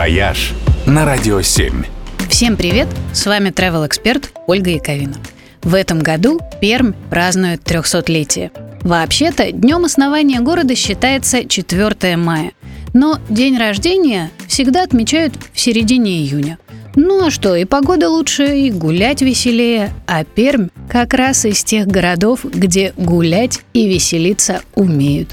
«Вояж» на Радио 7. Всем привет! С вами travel эксперт Ольга Яковина. В этом году Пермь празднует 300-летие. Вообще-то, днем основания города считается 4 мая. Но день рождения всегда отмечают в середине июня. Ну а что, и погода лучше, и гулять веселее. А Пермь как раз из тех городов, где гулять и веселиться умеют.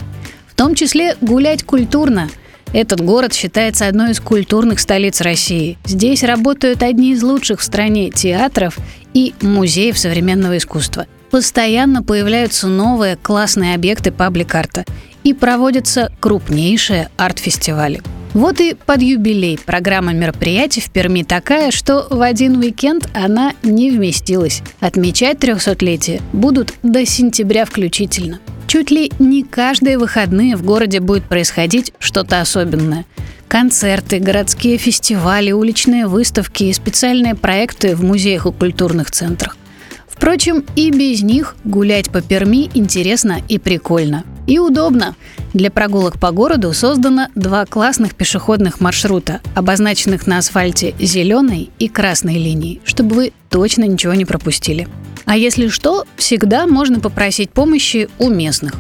В том числе гулять культурно – этот город считается одной из культурных столиц России. Здесь работают одни из лучших в стране театров и музеев современного искусства. Постоянно появляются новые классные объекты паблик-арта и проводятся крупнейшие арт-фестивали. Вот и под юбилей программа мероприятий в Перми такая, что в один уикенд она не вместилась. Отмечать 300-летие будут до сентября включительно. Чуть ли не каждые выходные в городе будет происходить что-то особенное. Концерты, городские фестивали, уличные выставки и специальные проекты в музеях и культурных центрах. Впрочем, и без них гулять по Перми интересно и прикольно. И удобно. Для прогулок по городу создано два классных пешеходных маршрута, обозначенных на асфальте зеленой и красной линией, чтобы вы точно ничего не пропустили. А если что, всегда можно попросить помощи у местных.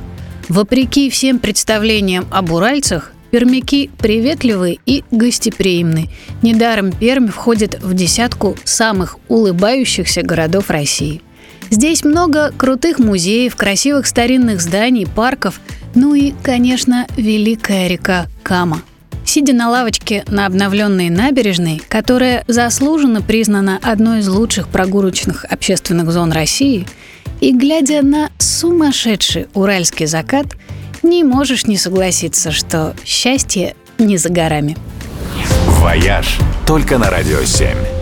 Вопреки всем представлениям об уральцах, пермяки приветливы и гостеприимны. Недаром Пермь входит в десятку самых улыбающихся городов России. Здесь много крутых музеев, красивых старинных зданий, парков, ну и, конечно, великая река Кама – Сидя на лавочке на обновленной набережной, которая заслуженно признана одной из лучших прогулочных общественных зон России, и глядя на сумасшедший уральский закат, не можешь не согласиться, что счастье не за горами. «Вояж» только на «Радио 7».